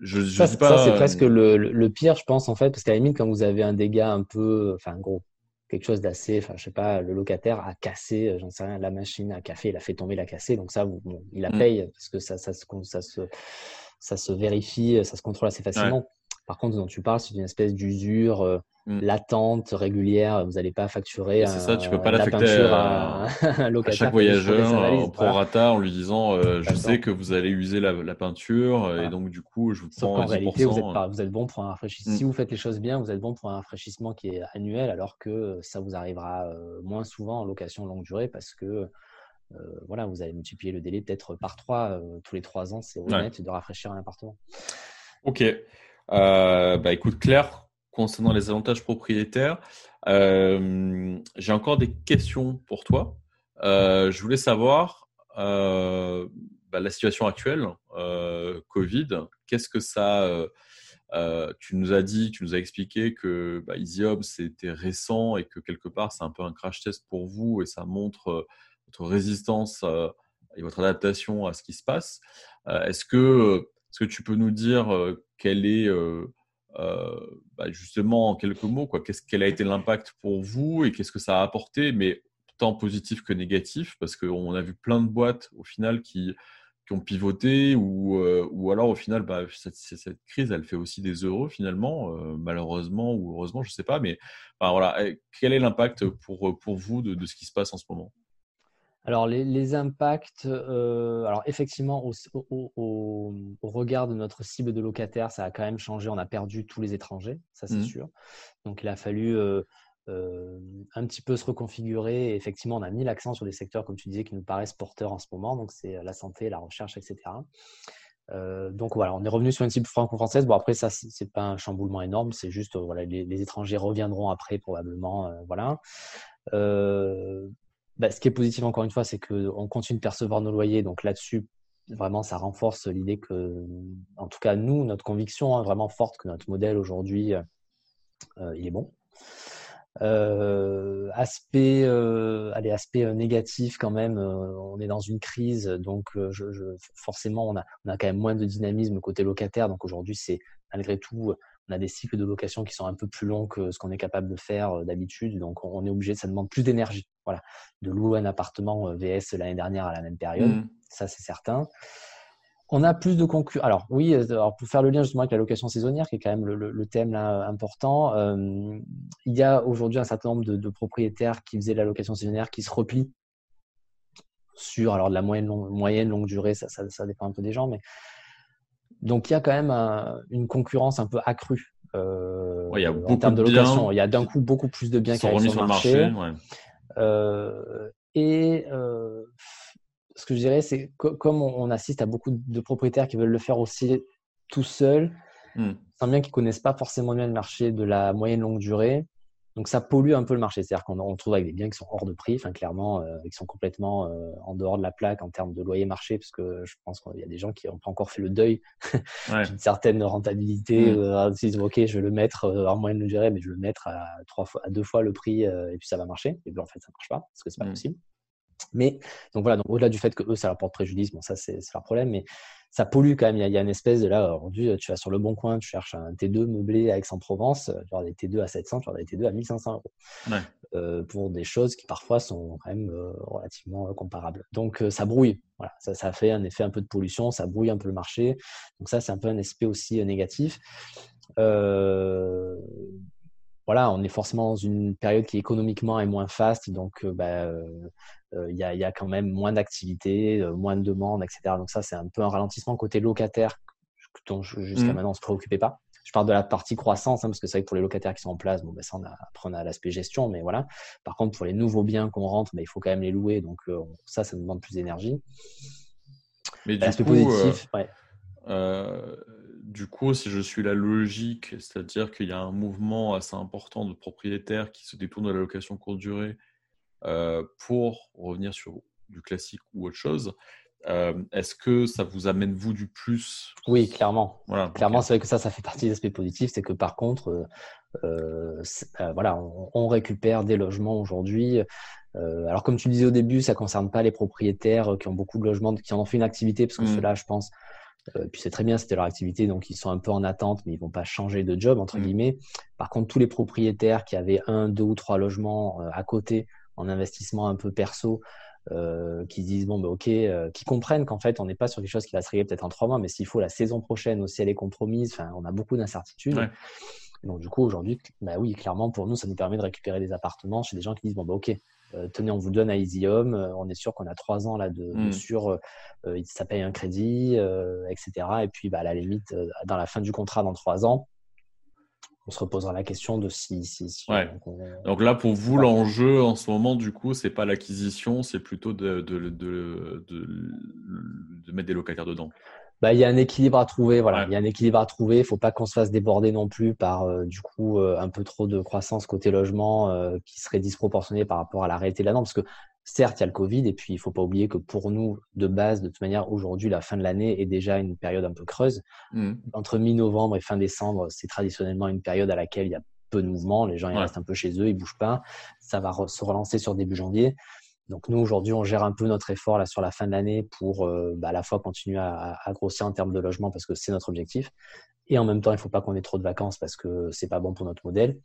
je, ça, c'est presque euh, le, pire, je pense, en fait, parce qu'à la limite, quand vous avez un dégât un peu, enfin, gros, quelque chose d'assez, enfin, je sais pas, le locataire a cassé, euh, j'en sais rien, la machine à café, il a fait tomber la cassée, donc ça, il la mm. paye parce que ça, ça, se, ça, se, ça se vérifie, ça se contrôle assez facilement. Par contre, dont tu parles, c'est une espèce d'usure euh, mm. latente, régulière. Vous n'allez pas facturer. C'est ça, tu peux pas l'affecter à, à, [LAUGHS] chaque voyageur au prorata en lui disant euh, Je sais que vous allez user la, peinture et donc du coup, je vous prends. En réalité, vous êtes, pas, vous êtes bon pour un rafraîchissement. Si mm. vous faites les choses bien, vous êtes bon pour un rafraîchissement qui est annuel, alors que ça vous arrivera euh, moins souvent en location longue durée parce que. voilà, vous allez multiplier le délai peut-être par trois tous les trois ans, c'est honnête de rafraîchir un appartement. Ok. Euh, bah, écoute, Claire, concernant les avantages propriétaires, euh, j'ai encore des questions pour toi. Euh, je voulais savoir bah, la situation actuelle, Covid, qu'est-ce que ça. tu nous as dit, tu nous as expliqué que bah, c'était récent et que quelque part c'est un peu un crash test pour vous et ça montre votre résistance et votre adaptation à ce qui se passe. Est-ce que est-ce que tu peux nous dire quel est euh, euh, bah, justement en quelques mots, quoi, qu'est-ce, quel a été l'impact pour vous et qu'est-ce que ça a apporté, mais tant positif que négatif, parce qu'on a vu plein de boîtes au final qui, qui ont pivoté ou, ou alors au final, bah, cette, cette, crise, elle fait aussi des heureux finalement, malheureusement ou heureusement, je ne sais pas. Mais voilà, quel est l'impact pour, pour vous de, de, ce qui se passe en ce moment? Alors, les, impacts, alors effectivement, au, au, regard de notre cible de locataires, ça a quand même changé. On a perdu tous les étrangers, ça c'est mmh. sûr. Donc, il a fallu un petit peu se reconfigurer. effectivement, on a mis l'accent sur des secteurs, comme tu disais, qui nous paraissent porteurs en ce moment. Donc, c'est la santé, la recherche, etc. donc voilà, on est revenu sur une cible franco-française. Bon, après, ça, c'est pas un chamboulement énorme. C'est juste, voilà, les, étrangers reviendront après, probablement. voilà. Bah, ce qui est positif, encore une fois, c'est qu'on continue de percevoir nos loyers. Donc là-dessus, vraiment, ça renforce l'idée que, en tout cas, nous, notre conviction est hein, vraiment forte que notre modèle aujourd'hui, il est bon. Euh, aspect, euh, allez, aspect négatif quand même, euh, on est dans une crise, donc forcément on a, on a quand même moins de dynamisme côté locataire. Donc aujourd'hui, c'est malgré tout, on a des cycles de location qui sont un peu plus longs que ce qu'on est capable de faire d'habitude. Donc on est obligé, ça demande plus d'énergie. Voilà, de louer un appartement VS l'année dernière à la même période, mmh. ça c'est certain. On a plus de concurrents. Alors oui, euh, alors pour faire le lien justement avec la location saisonnière, qui est quand même le, thème là important, euh, il y a aujourd'hui un certain nombre de, propriétaires qui faisaient la location saisonnière qui se replient sur alors de la moyenne longue, moyenne longue durée, ça, ça, dépend un peu des gens, mais donc il y a quand même une concurrence un peu accrue euh, il y a en termes de, location. il y a d'un coup beaucoup plus de biens qui arrivent sur le marché. marché et ce que je dirais, c'est que comme on, assiste à beaucoup de propriétaires qui veulent le faire aussi tout seuls, mmh. bien qu'ils connaissent pas forcément bien le marché de la moyenne longue durée. Donc ça pollue un peu le marché. C'est-à-dire qu'on trouve avec des biens qui sont hors de prix, enfin clairement, euh, qui sont complètement euh, en dehors de la plaque en termes de loyer marché, parce que je pense qu'il y a des gens qui n'ont pas encore fait le deuil [LAUGHS] d'une certaine rentabilité. Mmh. Euh, ils disent ok, je vais le mettre en moyenne longue durée, mais je vais le mettre à trois fois, à deux fois le prix, et puis ça va marcher. Et bien en fait, ça marche pas parce que c'est pas mmh. possible. Mais donc voilà, donc au-delà du fait que eux, ça leur porte préjudice, bon, ça c'est leur problème, mais ça pollue quand même. Il y a, une espèce de là, aujourd'hui, tu vas sur le bon coin, tu cherches un T2 meublé à Aix-en-Provence, tu vas des T2 à 700, tu vas des T2 à 1500 euros. Euh, pour des choses qui parfois sont quand même euh, relativement euh, comparables. Donc ça brouille, voilà, ça, ça, fait un effet un peu de pollution, ça brouille un peu le marché. Donc ça, c'est un peu un aspect aussi négatif. voilà, on est forcément dans une période qui économiquement est moins faste, donc bah, euh, il y, a, quand même moins d'activité, euh, moins de demandes, etc. Donc ça, c'est un peu un ralentissement côté locataire dont jusqu'à mmh. maintenant on ne se préoccupait pas. Je parle de la partie croissance, hein, parce que c'est vrai que pour les locataires qui sont en place, bon, ben ça, on a, après, on a l'aspect gestion, mais voilà. Par contre, pour les nouveaux biens qu'on rentre, ben, il faut quand même les louer, donc euh, ça, ça demande plus d'énergie. Mais du coup, positif, du coup, si je suis la logique, c'est-à-dire qu'il y a un mouvement assez important de propriétaires qui se détournent de la location courte durée euh, pour revenir sur du classique ou autre chose, euh, Est-ce que ça vous amène vous du plus Oui, clairement. Voilà, clairement, c'est vrai que ça, ça fait partie des aspects positifs. C'est que par contre, euh, voilà, on, récupère des logements aujourd'hui. alors, comme tu disais au début, ça concerne pas les propriétaires qui ont beaucoup de logements, qui en ont fait une activité, parce que mmh. ceux-là, je pense, puis c'est très bien, c'était leur activité, donc ils sont un peu en attente, mais ils vont pas changer de job entre mmh. guillemets. Par contre, tous les propriétaires qui avaient un, deux ou trois logements à côté en investissement un peu perso, euh, qui disent bon, bah, ok, euh, qui comprennent qu'en fait, on n'est pas sur quelque chose qui va se régler peut-être en trois mois, mais s'il faut la saison prochaine aussi, elle est compromise. Enfin, on a beaucoup d'incertitudes. Donc, du coup, aujourd'hui, bah oui, clairement, pour nous, ça nous permet de récupérer des appartements chez des gens qui disent bon, bah, ok, euh, tenez, on vous donne à Easy Home, on est sûr qu'on a trois ans là de, mmh. sur, ça paye un crédit, etc. Et puis, bah, à la limite, dans la fin du contrat, dans trois ans, on se reposera la question de si. Donc là, pour vous, l'enjeu en ce moment, du coup, c'est pas l'acquisition, c'est plutôt de, de, de, mettre des locataires dedans. Bah, il y a un équilibre à trouver. Voilà, il y a un équilibre à trouver. Il faut pas qu'on se fasse déborder non plus par euh, du coup euh, un peu trop de croissance côté logement euh, qui serait disproportionné par rapport à la réalité de la norme. Parce que certes, il y a le Covid, et puis il ne faut pas oublier que pour nous, de base, de toute manière, aujourd'hui, la fin de l'année est déjà une période un peu creuse. Mmh. Entre mi-novembre et fin décembre, c'est traditionnellement une période à laquelle il y a peu de mouvement. Les gens ils restent un peu chez eux, ils bougent pas. Ça va se relancer sur début janvier. Donc nous, aujourd'hui, on gère un peu notre effort là, sur la fin de l'année pour euh, bah, à la fois continuer à, grossir en termes de logement parce que c'est notre objectif. Et en même temps, il ne faut pas qu'on ait trop de vacances parce que c'est pas bon pour notre modèle.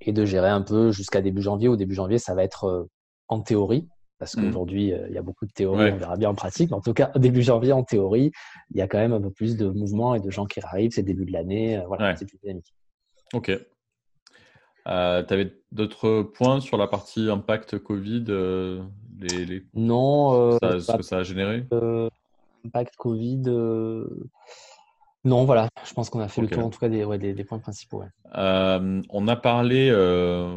Et de gérer un peu jusqu'à début janvier. Au début janvier, ça va être euh, en théorie, parce mmh. qu'aujourd'hui, il y a beaucoup de théories, on verra bien en pratique. Mais en tout cas, début janvier, en théorie, il y a quand même un peu plus de mouvements et de gens qui arrivent. C'est le début de l'année. voilà, c'est plus dynamique. Ok. Euh, tu avais d'autres points sur la partie impact Covid les, Non. ce que ça a généré? Impact Covid. Non, voilà, je pense qu'on a fait le tour en tout cas des, des, points principaux. Euh, on a parlé, euh,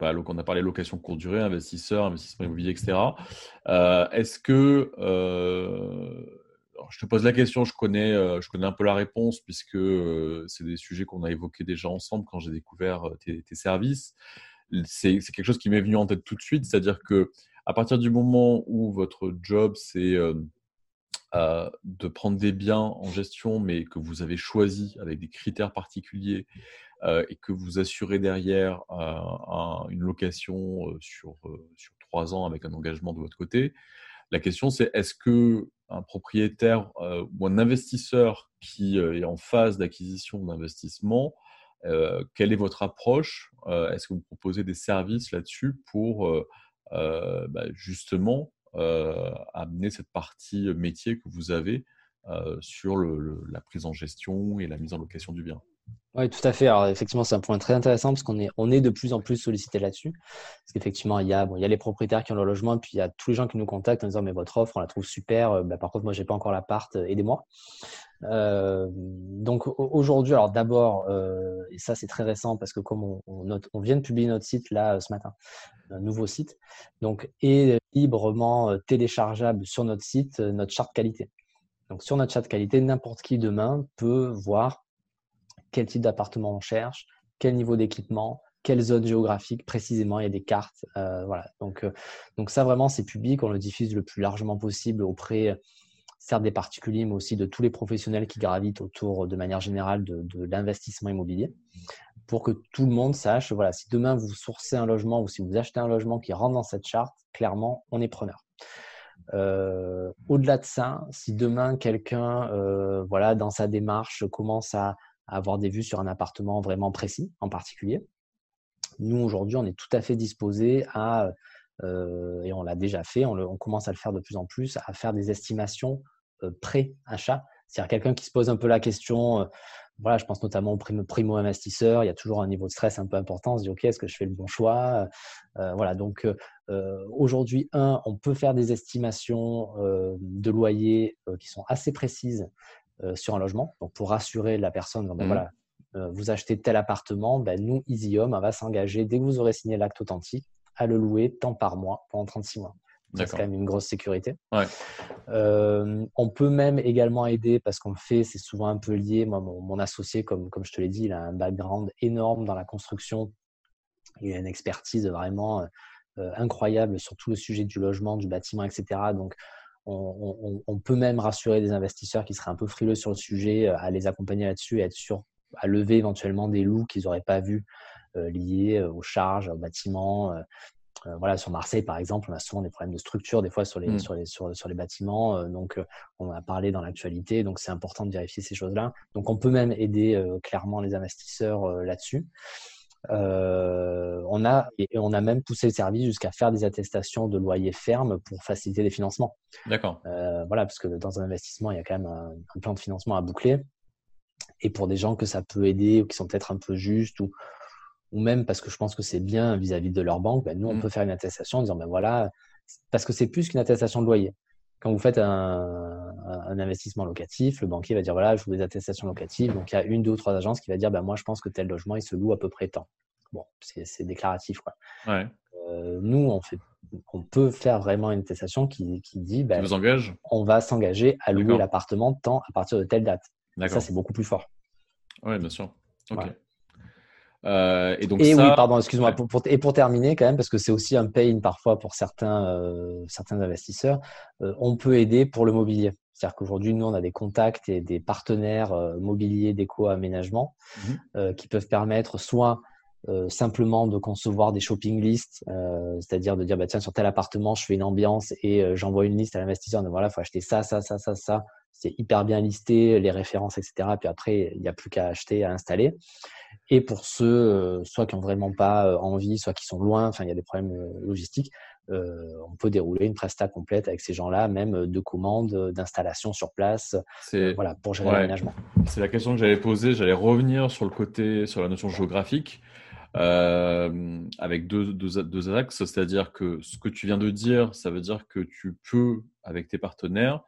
bah, on a parlé location courte durée, investisseurs, investissement immobilier, etc. Euh, est-ce que, je te pose la question, je connais, je connais un peu la réponse puisque c'est des sujets qu'on a évoqués déjà ensemble quand j'ai découvert tes, tes services. C'est quelque chose qui m'est venu en tête tout de suite, c'est-à-dire que à partir du moment où votre job c'est de prendre des biens en gestion, mais que vous avez choisi avec des critères particuliers et que vous assurez derrière une location sur, sur trois ans avec un engagement de votre côté. La question, c'est est-ce que un propriétaire ou un investisseur qui est en phase d'acquisition d'investissement, quelle est votre approche Est-ce que vous proposez des services là-dessus pour bah, justement euh, amener cette partie métier que vous avez euh, sur la prise en gestion et la mise en location du bien? Oui, tout à fait. Alors, effectivement, c'est un point très intéressant parce qu'on est, de plus en plus sollicité là-dessus. Parce qu'effectivement, il y, a, il y a les propriétaires qui ont leur logement, puis il y a tous les gens qui nous contactent en disant Mais votre offre, on la trouve super. Euh, bah, par contre, moi, je n'ai pas encore l'appart, aidez-moi. Euh, donc aujourd'hui, alors d'abord, euh, et ça c'est très récent parce que comme on, vient de publier notre site là ce matin, un nouveau site, donc est librement téléchargeable sur notre site notre charte qualité. Donc sur notre charte qualité, n'importe qui demain peut voir quel type d'appartement on cherche, quel niveau d'équipement, quelle zone géographique précisément, il y a des cartes. Euh, voilà. donc, euh, donc ça vraiment c'est public, on le diffuse le plus largement possible auprès certes des particuliers, mais aussi de tous les professionnels qui gravitent autour de manière générale de, l'investissement immobilier, pour que tout le monde sache, voilà, si demain vous sourcez un logement ou si vous achetez un logement qui rentre dans cette charte, clairement, on est preneur. Euh, au-delà de ça, si demain quelqu'un, voilà, dans sa démarche, commence à avoir des vues sur un appartement vraiment précis, en particulier. Nous, aujourd'hui, on est tout à fait disposé à, euh, et on l'a déjà fait, on, commence à le faire de plus en plus, à faire des estimations euh, pré-achat. C'est-à-dire quelqu'un qui se pose un peu la question, euh, voilà, je pense notamment aux primo-investisseurs, il y a toujours un niveau de stress un peu important, on se dit, OK, est-ce que je fais le bon choix? Voilà, donc aujourd'hui, un, on peut faire des estimations de loyer qui sont assez précises sur un logement. Donc, pour rassurer la personne, ben mmh. voilà, vous achetez tel appartement, ben, nous, Easy Home, on va s'engager, dès que vous aurez signé l'acte authentique, à le louer tant par mois pendant 36 mois. C'est quand même une grosse sécurité. Euh, on peut même également aider parce qu'on le fait, c'est souvent un peu lié. Moi, mon, associé, comme, comme je te l'ai dit, il a un background énorme dans la construction. Il a une expertise vraiment incroyable sur tout le sujet du logement, du bâtiment, etc. Donc, on, peut même rassurer des investisseurs qui seraient un peu frileux sur le sujet, euh, à les accompagner là-dessus et être sûr à lever éventuellement des loups qu'ils n'auraient pas vus euh, liés euh, aux charges, aux bâtiments. voilà, sur Marseille, par exemple, on a souvent des problèmes de structure, des fois sur les, mmh. sur les, bâtiments. donc, on en a parlé dans l'actualité. Donc, c'est important de vérifier ces choses-là. Donc, on peut même aider clairement les investisseurs là-dessus. Euh, on a et on a même poussé le service jusqu'à faire des attestations de loyer ferme pour faciliter les financements. D'accord. Euh, voilà, parce que dans un investissement, il y a quand même un, plan de financement à boucler. Et pour des gens que ça peut aider ou qui sont peut-être un peu justes ou, ou même parce que je pense que c'est bien vis-à-vis de leur banque, ben nous, on mmh. peut faire une attestation en disant, ben voilà, parce que c'est plus qu'une attestation de loyer. Quand vous faites un, un, investissement locatif, le banquier va dire voilà, je vous des attestations locatives. Donc il y a une, deux ou trois agences qui va dire bah, moi je pense que tel logement il se loue à peu près tant. Bon, c'est déclaratif quoi. Euh, nous on fait, on peut faire vraiment une attestation qui, qui dit bah, on va s'engager à louer l'appartement tant à partir de telle date. Ça c'est beaucoup plus fort. Oui, bien sûr. Ok. Euh, et donc oui, pardon, excuse-moi. et pour terminer, quand même, parce que c'est aussi un pain parfois pour certains, euh, certains investisseurs, on peut aider pour le mobilier. C'est-à-dire qu'aujourd'hui, nous, on a des contacts et des partenaires euh, mobiliers d'éco-aménagement mmh euh, qui peuvent permettre soit euh, simplement de concevoir des shopping lists, c'est-à-dire de dire, bah, tiens, sur tel appartement, je fais une ambiance et j'envoie une liste à l'investisseur. Donc voilà, il faut acheter ça, ça, ça, ça, ça. C'est hyper bien listé, les références, etc. Puis après, il n'y a plus qu'à acheter, à installer. Et pour ceux, soit qui n'ont vraiment pas envie, soit qui sont loin, enfin, il y a des problèmes logistiques, on peut dérouler une presta complète avec ces gens-là, même de commandes, d'installation sur place, voilà, pour gérer l'aménagement. C'est la question que j'allais poser. J'allais revenir sur le côté, sur la notion géographique. avec deux, deux, deux axes, c'est-à-dire que ce que tu viens de dire, ça veut dire que tu peux, avec tes partenaires,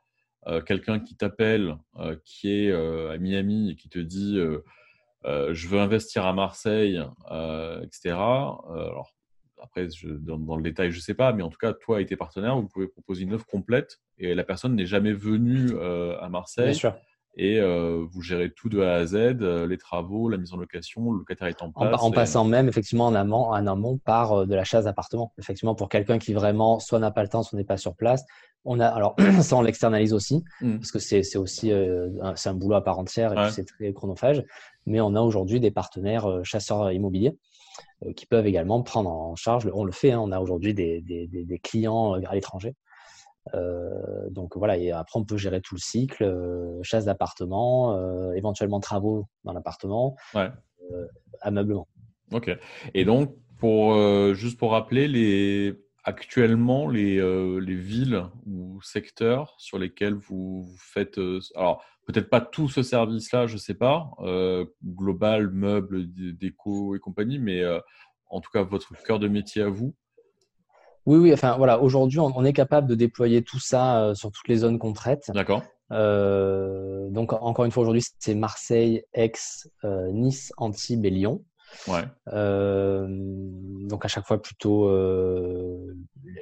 quelqu'un qui t'appelle, qui est à Miami et qui te dit je veux investir à Marseille, etc. alors, après, dans, le détail, je ne sais pas, mais en tout cas, toi et tes partenaires, vous pouvez proposer une offre complète et la personne n'est jamais venue à Marseille. Bien sûr. Et vous gérez tout de A à Z, les travaux, la mise en location, le locataire est en place. En, passant même effectivement en amont, en amont par de l'achat d'appartements. Effectivement, pour quelqu'un qui vraiment soit n'a pas le temps, soit n'est pas sur place, on a alors [CLEARS THROAT] ça on l'externalise aussi mmh. parce que c'est aussi c'est un boulot à part entière et c'est très chronophage. Mais on a aujourd'hui des partenaires chasseurs immobiliers euh, qui peuvent également prendre en charge. On le fait, hein, on a aujourd'hui des, des, clients euh, à l'étranger. Euh, donc voilà, et après on peut gérer tout le cycle, chasse d'appartement, éventuellement travaux dans l'appartement, ouais. ameublement. Ok. Et donc, pour, juste pour rappeler, les, actuellement, les, les villes ou secteurs sur lesquels vous, vous faites. alors, peut-être pas tout ce service-là, je ne sais pas, euh, global, meubles, déco et compagnie, mais euh, en tout cas votre cœur de métier à vous? Oui, oui, enfin voilà, aujourd'hui on, est capable de déployer tout ça euh, sur toutes les zones qu'on traite. D'accord. donc encore une fois, aujourd'hui c'est Marseille, Aix, Nice, Antibes et Lyon. Ouais. donc à chaque fois plutôt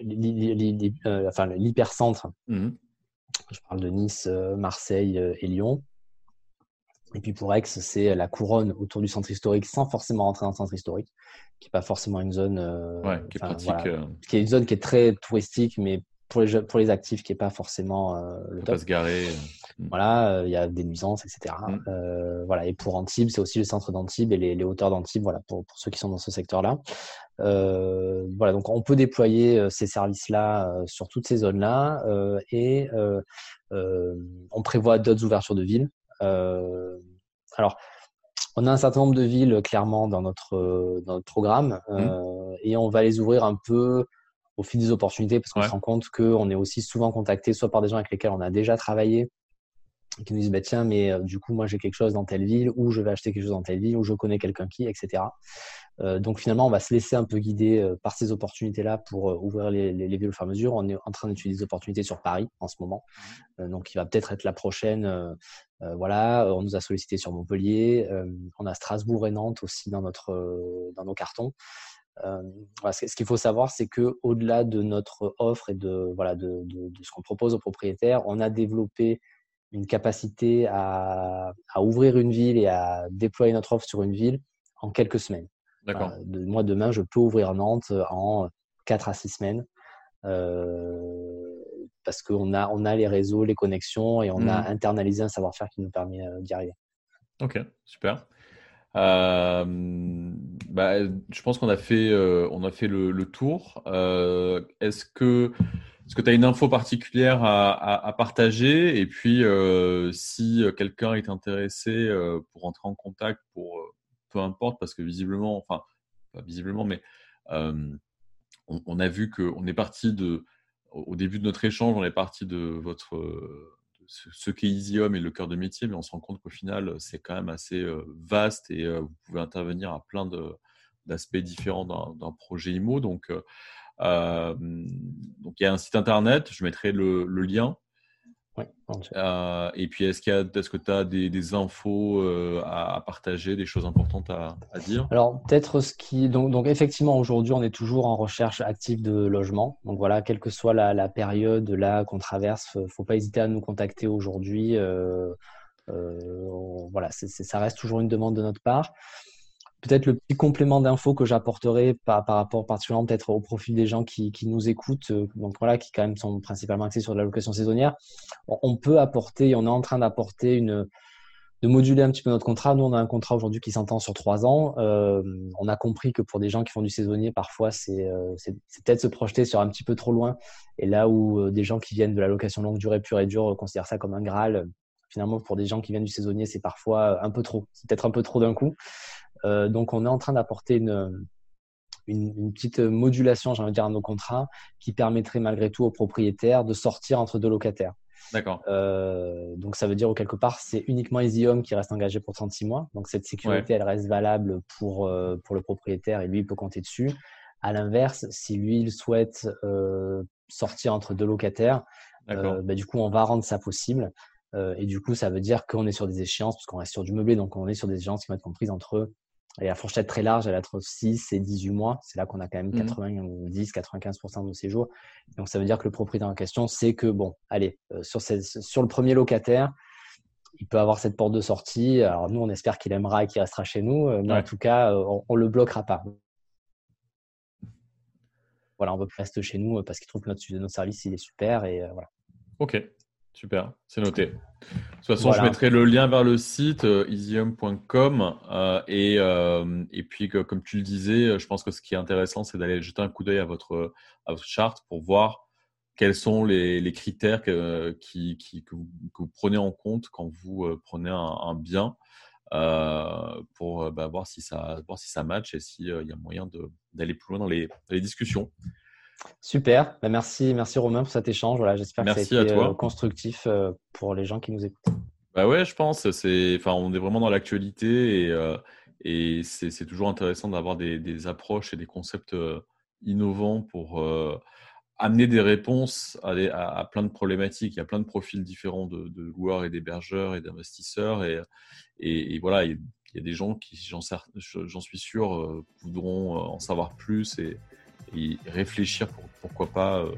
l'hypercentre. Mmh je parle de Nice, euh, Marseille euh, et Lyon. Et puis pour Aix, c'est la couronne autour du centre historique sans forcément rentrer dans le centre historique, qui n'est pas forcément une zone. Euh, qui est pratique. qui est une zone qui est très touristique, mais pour les, pour les actifs, qui n'est pas forcément le top. Pas se garer. Voilà, il y a des nuisances, etc. Mm. voilà, et pour Antibes, c'est aussi le centre d'Antibes et les, les hauteurs d'Antibes, voilà, pour, pour, ceux qui sont dans ce secteur-là. Euh, voilà, donc on peut déployer euh, ces services-là euh, sur toutes ces zones-là et on prévoit d'autres ouvertures de villes. alors, on a un certain nombre de villes clairement dans notre, dans notre programme mmh. et on va les ouvrir un peu au fil des opportunités parce qu'on se rend compte qu'on est aussi souvent contacté soit par des gens avec lesquels on a déjà travaillé qui nous disent bah, tiens mais du coup moi j'ai quelque chose dans telle ville ou je vais acheter quelque chose dans telle ville ou je connais quelqu'un qui etc euh, donc finalement, on va se laisser un peu guider euh, par ces opportunités-là pour euh, ouvrir les, les, villes au fur et à mesure. On est en train d'étudier des opportunités sur Paris en ce moment, mmh. donc il va peut-être être la prochaine. voilà, on nous a sollicité sur Montpellier, on a Strasbourg et Nantes aussi dans notre dans nos cartons. Voilà, ce qu'il faut savoir, c'est que au-delà de notre offre et de voilà de, de, de ce qu'on propose aux propriétaires, on a développé une capacité à, à ouvrir une ville et à déployer notre offre sur une ville en quelques semaines. D'accord. Euh, moi, demain, je peux ouvrir Nantes euh, en 4 à 6 semaines. Euh, parce qu'on a, on a les réseaux, les connexions et on a mmh. internalisé un savoir-faire qui nous permet d'y arriver. Ok, super. Bah, je pense qu'on a fait, on a fait le, tour. est-ce que est-ce que tu as une info particulière à, partager? Et puis, si quelqu'un est intéressé pour entrer en contact pour peu importe, parce que visiblement, enfin, pas visiblement, mais on, a vu qu'on est parti de, au début de notre échange, on est parti de votre, ce, qu'est EasyHome et le cœur de métier, mais on se rend compte qu'au final, c'est quand même assez vaste et vous pouvez intervenir à plein d'aspects différents d'un projet IMO. Donc, donc, il y a un site internet, je mettrai le lien. Euh, et puis, est-ce, qu'il est-ce que tu as des, infos euh, à, partager, des choses importantes à, dire? Alors, peut-être ce qui. Donc, donc effectivement, aujourd'hui, on est toujours en recherche active de logement. Donc, voilà, quelle que soit la, période là qu'on traverse, il ne faut pas hésiter à nous contacter aujourd'hui. Euh, voilà, ça reste toujours une demande de notre part peut-être le petit complément d'info que j'apporterai par, par, rapport particulièrement peut-être au profil des gens qui, nous écoutent, euh, donc voilà, qui quand même sont principalement axés sur la location saisonnière. On peut apporter, on est en train d'apporter une, de moduler un petit peu notre contrat. Nous, on a un contrat aujourd'hui qui s'entend sur trois ans. Euh, on a compris que pour des gens qui font du saisonnier, parfois, c'est euh, peut-être se projeter sur un petit peu trop loin. Et là où des gens qui viennent de la location longue durée pure et dure considèrent ça comme un Graal, finalement, pour des gens qui viennent du saisonnier, c'est parfois un peu trop. C'est peut-être un peu trop d'un coup. Euh, donc, on est en train d'apporter une, une, petite modulation, j'ai envie de dire, à nos contrats qui permettrait malgré tout aux propriétaires de sortir entre deux locataires. D'accord. donc ça veut dire quelque part, c'est uniquement Easy Home qui reste engagé pour 36 mois. Donc cette sécurité, elle reste valable pour, pour le propriétaire et lui, il peut compter dessus. À l'inverse, si lui, il souhaite sortir entre deux locataires, bah, du coup, on va rendre ça possible. et du coup, ça veut dire qu'on est sur des échéances, parce qu'on reste sur du meublé, donc on est sur des échéances qui vont être comprises entre et la fourchette très large, elle est entre 6 et 18 mois. C'est là qu'on a quand même 90, 95% de nos séjours. Donc, ça veut dire que le propriétaire en question sait que, bon, allez, sur, sur le premier locataire, il peut avoir cette porte de sortie. Alors, nous, on espère qu'il aimera et qu'il restera chez nous. Mais en tout cas, on ne le bloquera pas voilà, on veut qu'il reste chez nous euh, parce qu'il trouve que notre, notre, service il est super et euh, voilà. Ok, super, c'est noté. De toute façon, je mettrai le lien vers le site euh, easyhome.com et, et puis comme tu le disais, je pense que ce qui est intéressant, c'est d'aller jeter un coup d'œil à votre, à votre charte pour voir quels sont les, les critères que, qui, qui, que, vous, prenez en compte quand vous prenez un, bien. pour bah, voir, si ça, voir si ça match et s'il y a moyen d'aller plus loin dans les, les discussions. Super, bah, merci, merci Romain pour cet échange. Voilà, J'espère que ça a été euh, constructif euh, pour les gens qui nous écoutent. Bah ouais, je pense. C'est, enfin, on est vraiment dans l'actualité et, euh, et c'est, toujours intéressant d'avoir des, des, approches et des concepts innovants pour amener des réponses à, à, plein de problématiques. Il y a plein de profils différents de, de loueurs et d'hébergeurs et d'investisseurs et, et, voilà. Il, y a des gens qui, j'en, j'en suis sûr, voudront en savoir plus et, et réfléchir pour, pourquoi pas euh,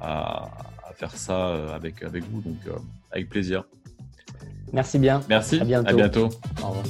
à, faire ça euh, avec, avec vous. Donc, euh, avec plaisir. Merci bien. Merci. À bientôt. À bientôt. Au revoir.